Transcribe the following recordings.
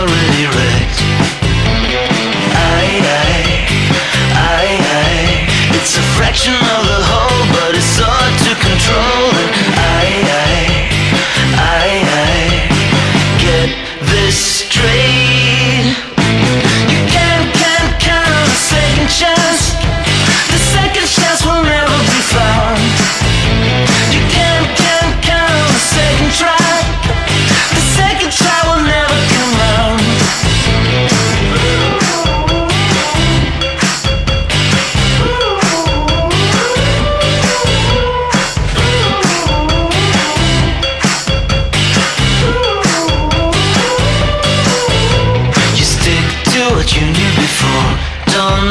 already wrecked. It's a fraction of the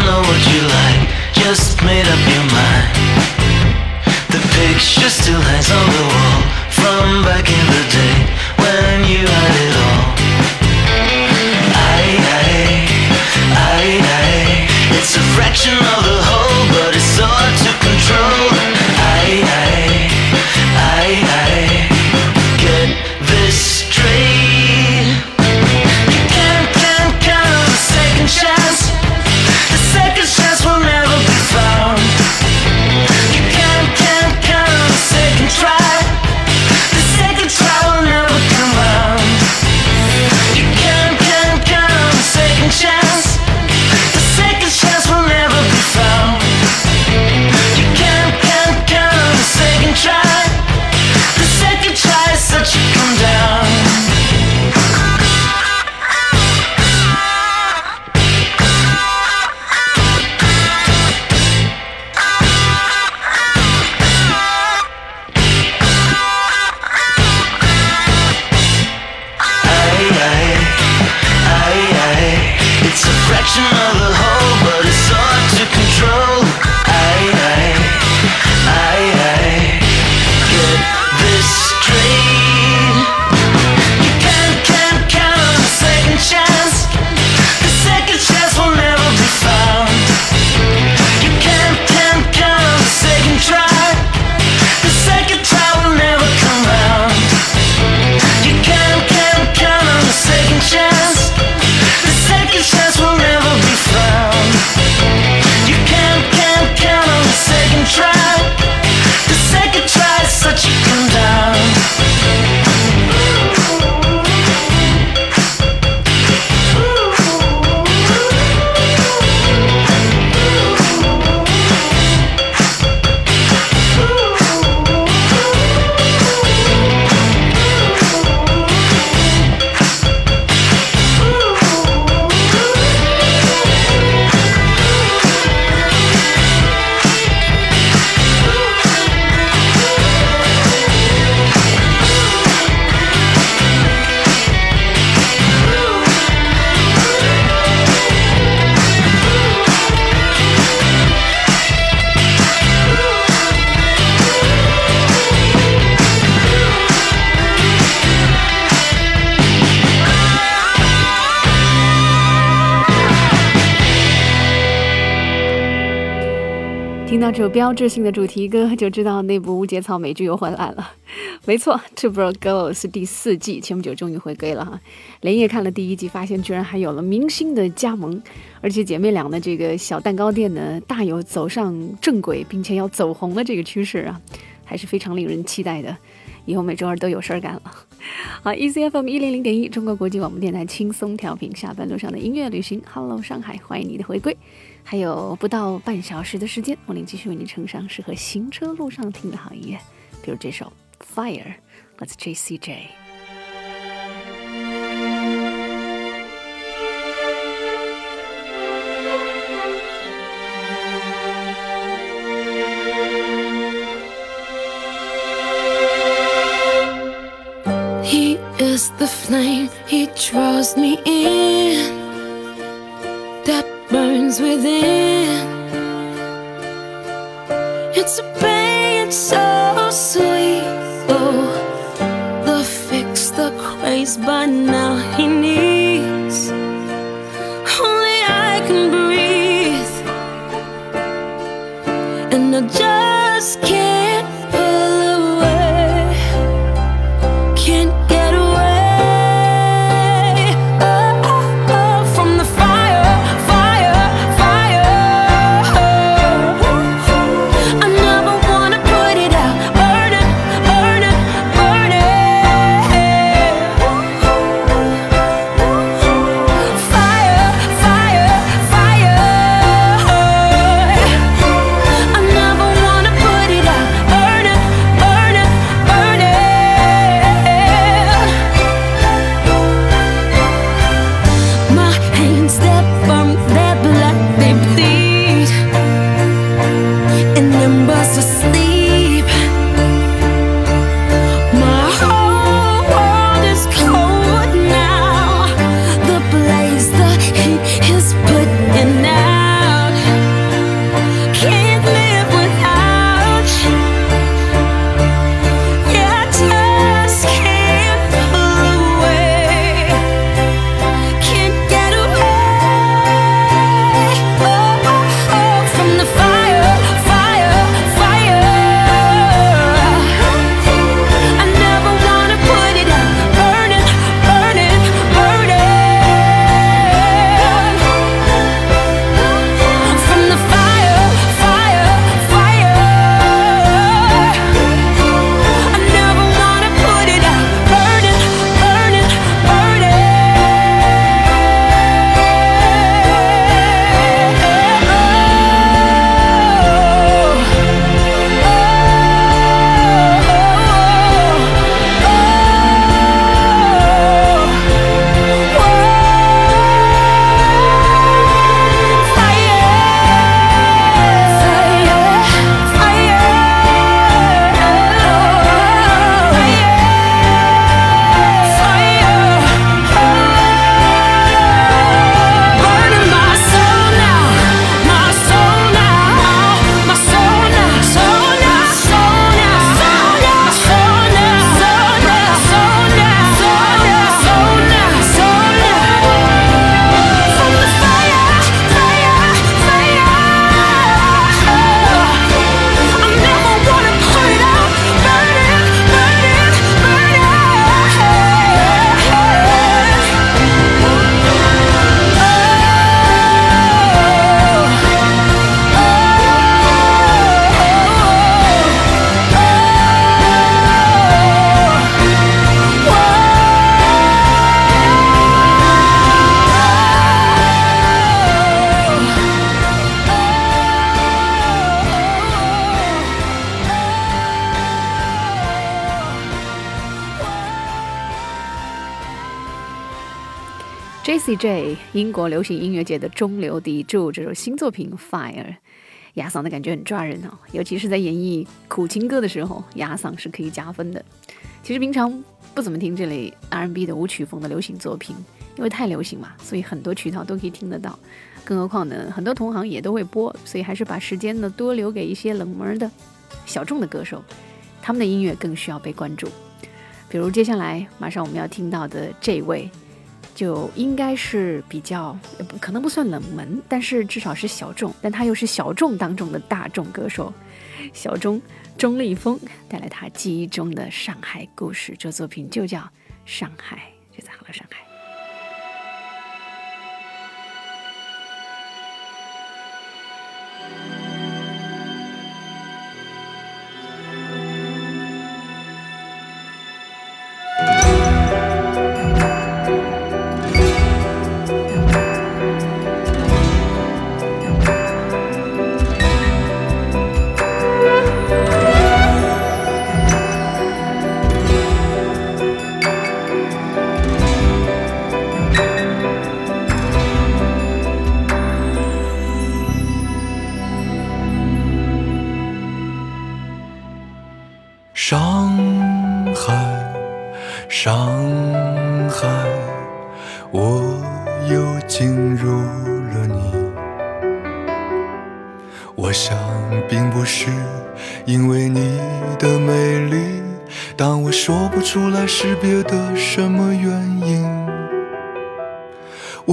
know what you like, just made up your mind. The picture still hangs on the wall from back in the day when you had it. 这首标志性的主题歌，就知道那部无节操美剧又回来了。没错，Two Broke Girls 第四季前不久终于回归了哈。连夜看了第一季，发现居然还有了明星的加盟，而且姐妹俩的这个小蛋糕店呢，大有走上正轨，并且要走红的这个趋势啊，还是非常令人期待的。以后每周二都有事儿干了。好，ECFM 一零零点一，中国国际广播电台轻松调频，下班路上的音乐旅行，Hello 上海，欢迎你的回归。还有不到半小时的时间，我灵继续为你呈上适合行车路上听的好音乐，比如这首《Fire》Let's JCJ. Flame, he draws me in, that burns within. It's a pain so sweet. Oh, the fix, the craze, But now he needs. J C J，英国流行音乐界的中流砥柱，这首新作品《Fire》，哑嗓的感觉很抓人哦，尤其是在演绎苦情歌的时候，哑嗓是可以加分的。其实平常不怎么听这类 R&B 的舞曲风的流行作品，因为太流行嘛，所以很多渠道都可以听得到。更何况呢，很多同行也都会播，所以还是把时间呢多留给一些冷门的小众的歌手，他们的音乐更需要被关注。比如接下来马上我们要听到的这位。就应该是比较，可能不算冷门，但是至少是小众，但他又是小众当中的大众歌手，小钟钟立风带来他记忆中的上海故事，这作品就叫《上海》，就在好了上海。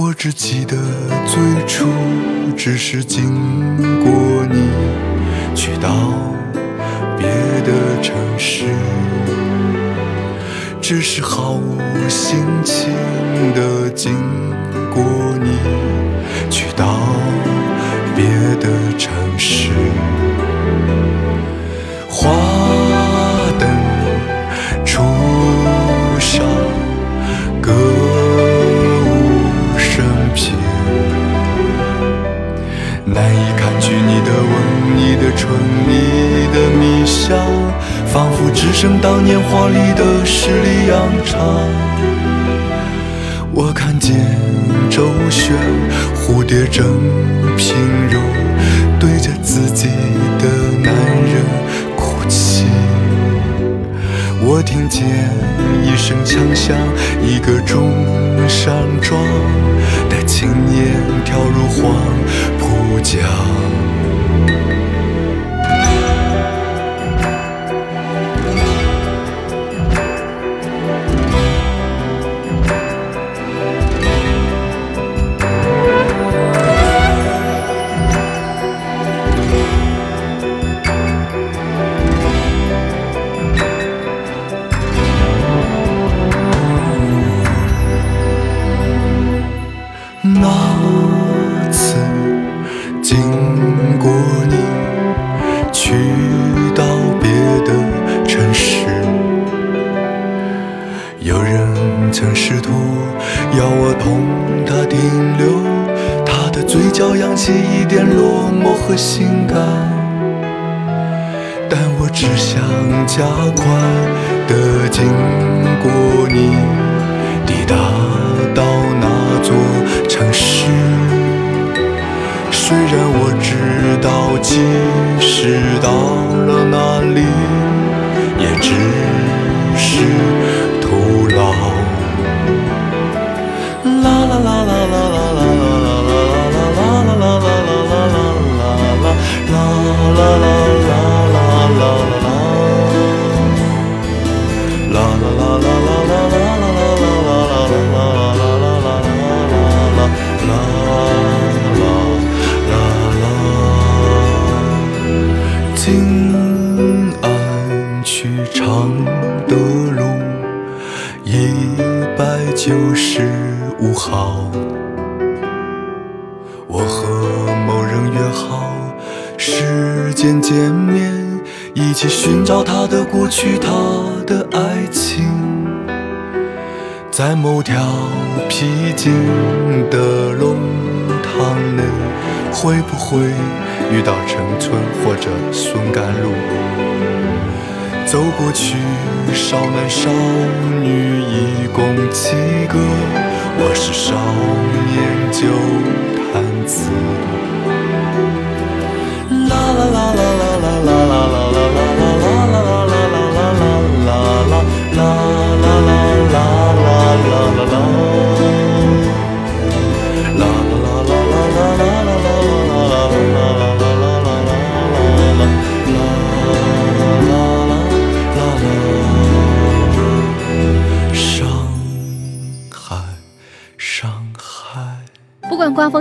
我只记得最初只是经过你，去到别的城市，只是毫无心情的经过你，去到别的城市。仿佛只剩当年华丽的十里洋场。我看见周旋，蝴蝶正平柔，对着自己的男人哭泣。我听见一声枪响，一个钟上庄，的青年跳入黄浦江。落寞和性感。但我只想加快的经过你，抵达到那座城市。虽然我知道，即使到了那里，也只是ろ起寻找他的过去，他的爱情。在某条僻静的弄堂内，会不会遇到陈村或者孙甘露？走过去，少男少女一共七个？我是少年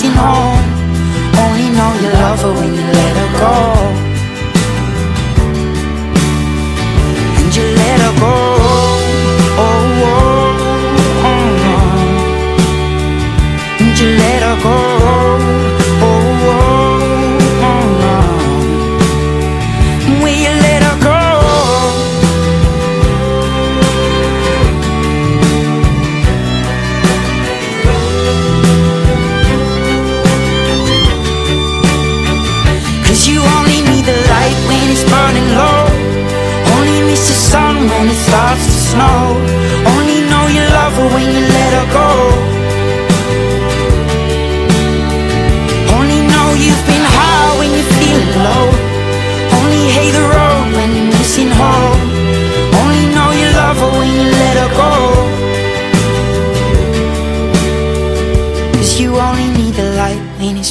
missing home. Only know you love her when you let her go.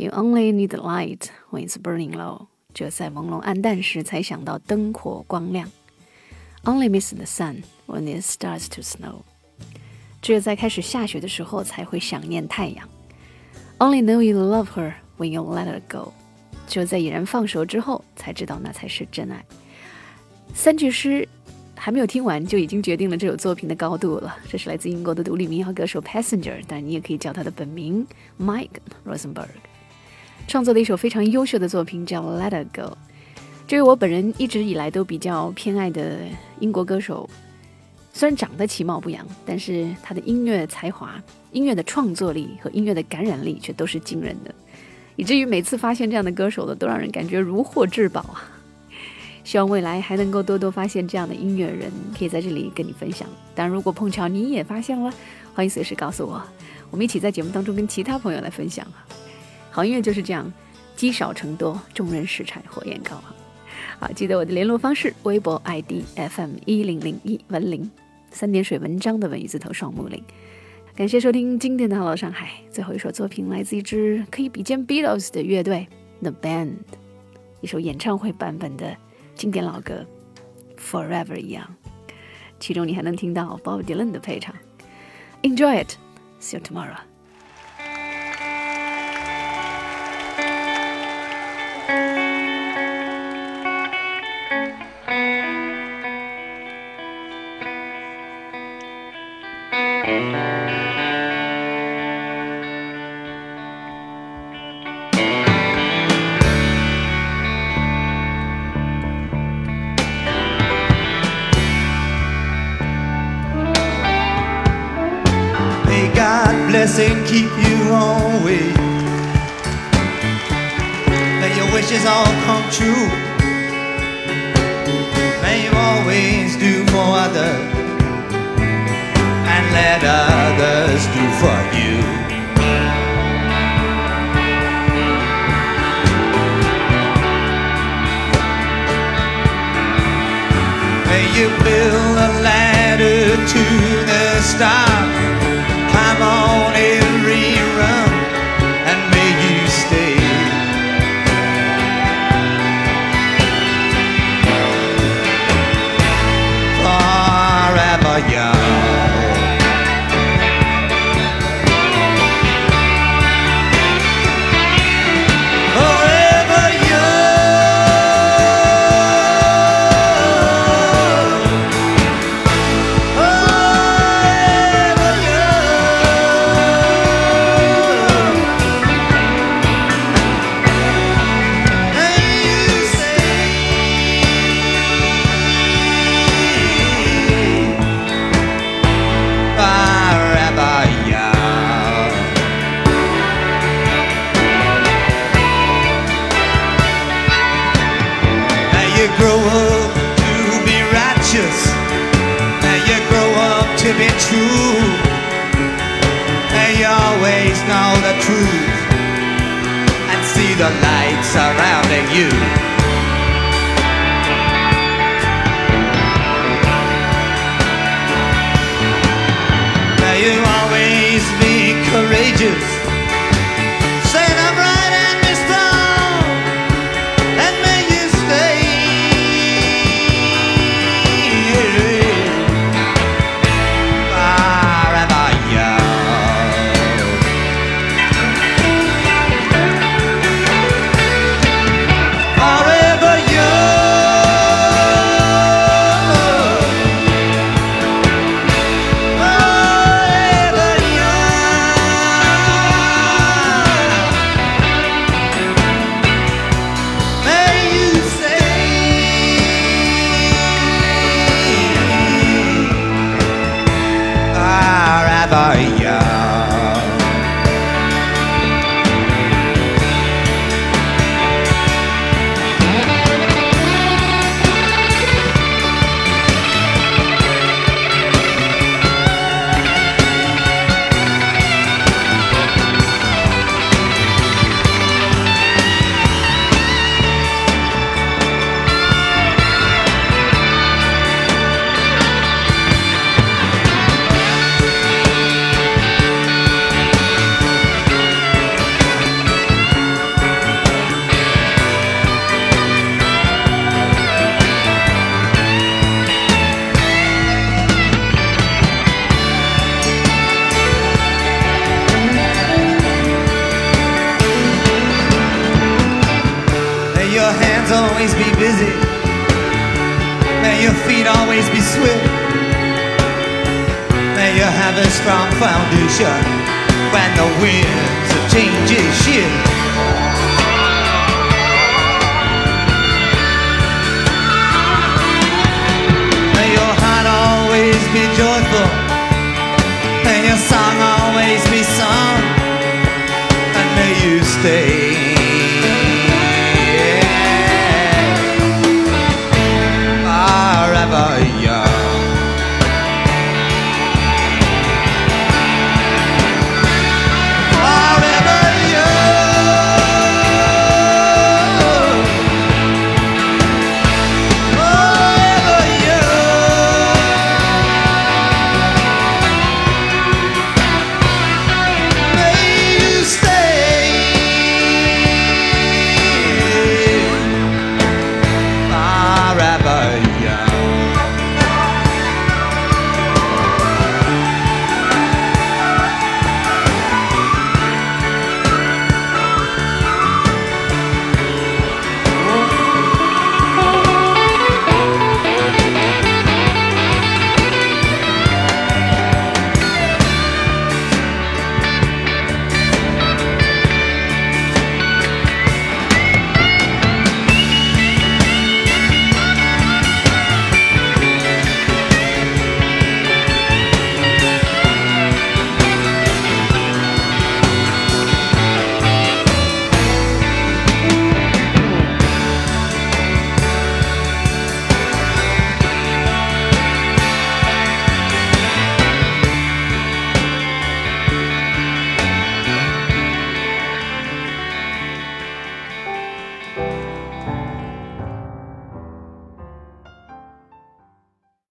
You only need light when it's burning low，只有在朦胧暗淡时才想到灯火光亮。Only miss the sun when it starts to snow，只有在开始下雪的时候才会想念太阳。Only know you love her when you let her go，只有在已然放手之后才知道那才是真爱。三句诗还没有听完就已经决定了这首作品的高度了。这是来自英国的独立民谣歌手 Passenger，但你也可以叫他的本名 Mike Rosenberg。创作的一首非常优秀的作品叫《Let It Go》，这位我本人一直以来都比较偏爱的英国歌手。虽然长得其貌不扬，但是他的音乐才华、音乐的创作力和音乐的感染力却都是惊人的，以至于每次发现这样的歌手的，都让人感觉如获至宝啊！希望未来还能够多多发现这样的音乐人，可以在这里跟你分享。当然，如果碰巧你也发现了，欢迎随时告诉我，我们一起在节目当中跟其他朋友来分享啊！好音乐就是这样，积少成多，众人拾柴火焰高啊！好，记得我的联络方式：微博 ID FM 一零零一文林，三点水文章的文一字头双木林。感谢收听经典的《Hello 上海》，最后一首作品来自一支可以比肩 Beatles 的乐队 The Band，一首演唱会版本的经典老歌《Forever 一样》，其中你还能听到 Bob Dylan 的配唱。Enjoy it, see you tomorrow. God bless and keep you always. May your wishes all come true. May you always do for others and let others do for you. May you build a ladder to the stars to be true. You always know the truth and see the light surrounding you. changes.